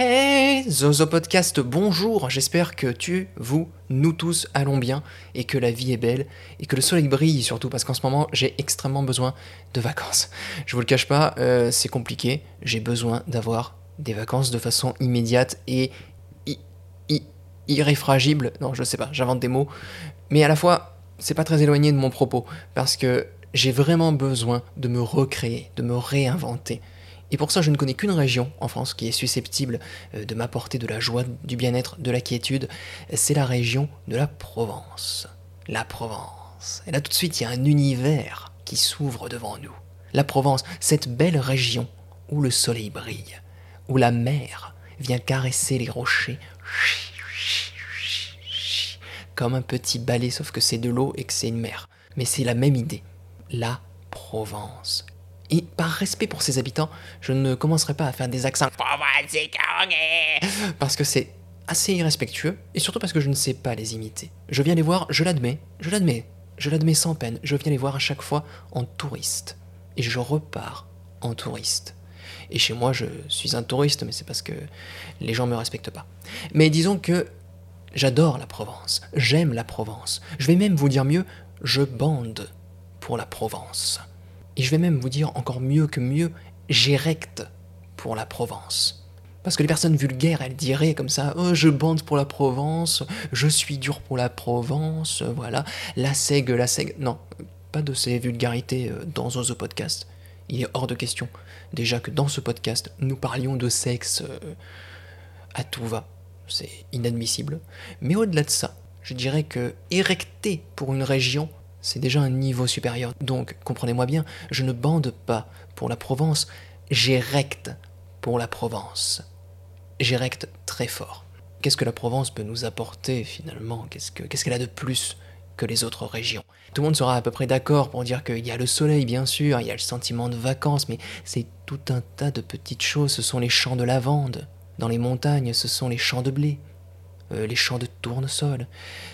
Hey Zozo Podcast, bonjour, j'espère que tu, vous, nous tous allons bien et que la vie est belle et que le soleil brille surtout parce qu'en ce moment j'ai extrêmement besoin de vacances. Je vous le cache pas, euh, c'est compliqué, j'ai besoin d'avoir des vacances de façon immédiate et irréfragible. Non, je sais pas, j'invente des mots, mais à la fois c'est pas très éloigné de mon propos parce que j'ai vraiment besoin de me recréer, de me réinventer. Et pour ça, je ne connais qu'une région en France qui est susceptible euh, de m'apporter de la joie, du bien-être, de la quiétude. C'est la région de la Provence. La Provence. Et là, tout de suite, il y a un univers qui s'ouvre devant nous. La Provence, cette belle région où le soleil brille, où la mer vient caresser les rochers comme un petit balai, sauf que c'est de l'eau et que c'est une mer. Mais c'est la même idée. La Provence. Et par respect pour ses habitants, je ne commencerai pas à faire des accents parce que c'est assez irrespectueux et surtout parce que je ne sais pas les imiter. Je viens les voir, je l'admets, je l'admets, je l'admets sans peine, je viens les voir à chaque fois en touriste et je repars en touriste. Et chez moi, je suis un touriste, mais c'est parce que les gens me respectent pas. Mais disons que j'adore la Provence, j'aime la Provence. Je vais même vous dire mieux, je bande pour la Provence. Et je vais même vous dire encore mieux que mieux, j'érecte pour la Provence. Parce que les personnes vulgaires, elles diraient comme ça oh, Je bande pour la Provence, je suis dur pour la Provence, voilà, la sègue, la sègue. Non, pas de ces vulgarités euh, dans Zozo Podcast. Il est hors de question. Déjà que dans ce podcast, nous parlions de sexe euh, à tout va. C'est inadmissible. Mais au-delà de ça, je dirais que érecter pour une région, c'est déjà un niveau supérieur. Donc, comprenez-moi bien, je ne bande pas pour la Provence, j'érecte pour la Provence. J'érecte très fort. Qu'est-ce que la Provence peut nous apporter finalement? Qu'est-ce qu'elle a de plus que les autres régions? Tout le monde sera à peu près d'accord pour dire qu'il y a le soleil, bien sûr, il y a le sentiment de vacances, mais c'est tout un tas de petites choses. Ce sont les champs de lavande. Dans les montagnes, ce sont les champs de blé. Euh, les champs de tournesol,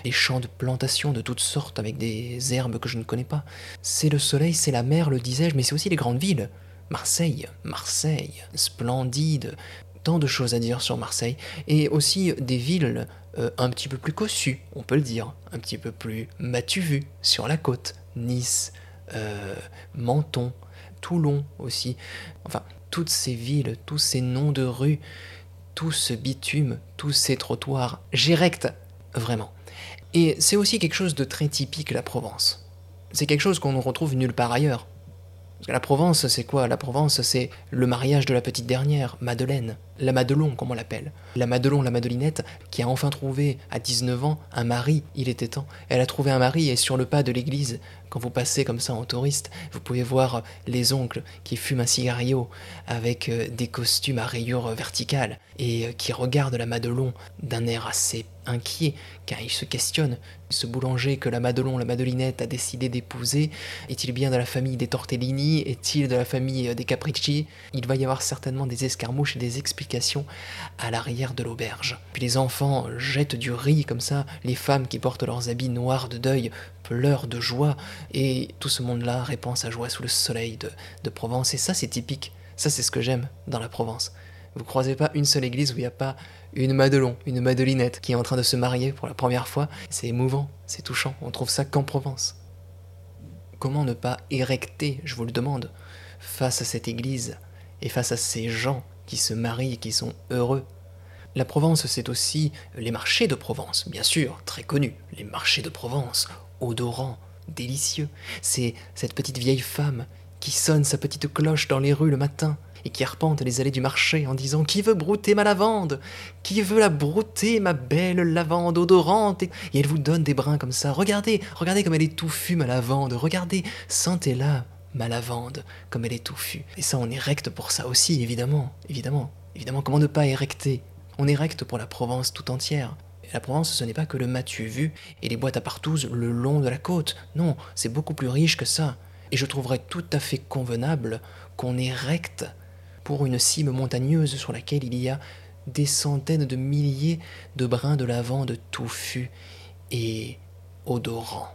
les champs de plantations de toutes sortes avec des herbes que je ne connais pas. C'est le soleil, c'est la mer, le disais-je, mais c'est aussi les grandes villes. Marseille, Marseille, splendide, tant de choses à dire sur Marseille, et aussi des villes euh, un petit peu plus cossues, on peut le dire, un petit peu plus matu vu sur la côte, Nice, euh, Menton, Toulon aussi, enfin toutes ces villes, tous ces noms de rues tout ce bitume, tous ces trottoirs, j'érecte vraiment. Et c'est aussi quelque chose de très typique la Provence. C'est quelque chose qu'on ne retrouve nulle part ailleurs. La Provence, c'est quoi? La Provence, c'est le mariage de la petite dernière, Madeleine, la Madelon, comme on l'appelle. La Madelon, la Madelinette, qui a enfin trouvé, à 19 ans, un mari, il était temps. Elle a trouvé un mari et sur le pas de l'église, quand vous passez comme ça en touriste, vous pouvez voir les oncles qui fument un cigario avec euh, des costumes à rayures verticales et euh, qui regardent la Madelon d'un air assez inquiet, car il se questionne. Ce boulanger que la Madelon, la Madelinette a décidé d'épouser, est-il bien de la famille des Tortellini? Est-il de la famille euh, des Capricci? Il va y avoir certainement des escarmouches et des explications à l'arrière de l'auberge. Puis les enfants jettent du riz comme ça, les femmes qui portent leurs habits noirs de deuil pleurent de joie, et tout ce monde-là répand sa joie sous le soleil de, de Provence, et ça c'est typique, ça c'est ce que j'aime dans la Provence. Vous croisez pas une seule église où il n'y a pas une Madelon, une Madelinette qui est en train de se marier pour la première fois. C'est émouvant, c'est touchant, on trouve ça qu'en Provence. Comment ne pas érecter, je vous le demande, face à cette église et face à ces gens qui se marient et qui sont heureux la Provence, c'est aussi les marchés de Provence, bien sûr, très connus. Les marchés de Provence, odorants, délicieux. C'est cette petite vieille femme qui sonne sa petite cloche dans les rues le matin et qui arpente les allées du marché en disant Qui veut brouter ma lavande? Qui veut la brouter, ma belle lavande odorante? Et elle vous donne des brins comme ça. Regardez, regardez comme elle est touffue, ma lavande. Regardez, sentez-la, ma lavande, comme elle est touffue. Et ça, on érecte pour ça aussi, évidemment. Évidemment. Évidemment, comment ne pas érecter? On érecte pour la Provence tout entière. La Provence, ce n'est pas que le matu vu et les boîtes à partouze le long de la côte. Non, c'est beaucoup plus riche que ça. Et je trouverais tout à fait convenable qu'on érecte pour une cime montagneuse sur laquelle il y a des centaines de milliers de brins de lavande touffus et odorants.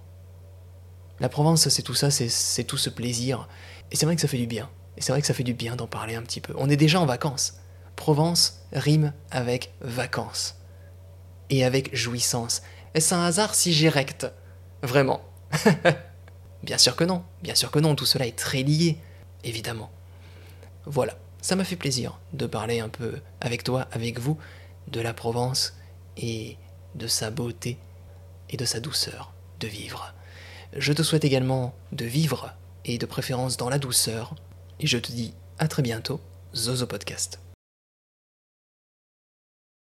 La Provence, c'est tout ça, c'est tout ce plaisir. Et c'est vrai que ça fait du bien. Et c'est vrai que ça fait du bien d'en parler un petit peu. On est déjà en vacances. Provence rime avec vacances. Et avec jouissance. Est-ce un hasard si j'ai recte Vraiment Bien sûr que non, bien sûr que non, tout cela est très lié, évidemment. Voilà, ça m'a fait plaisir de parler un peu avec toi, avec vous, de la Provence et de sa beauté et de sa douceur de vivre. Je te souhaite également de vivre et de préférence dans la douceur. Et je te dis à très bientôt, Zozo Podcast.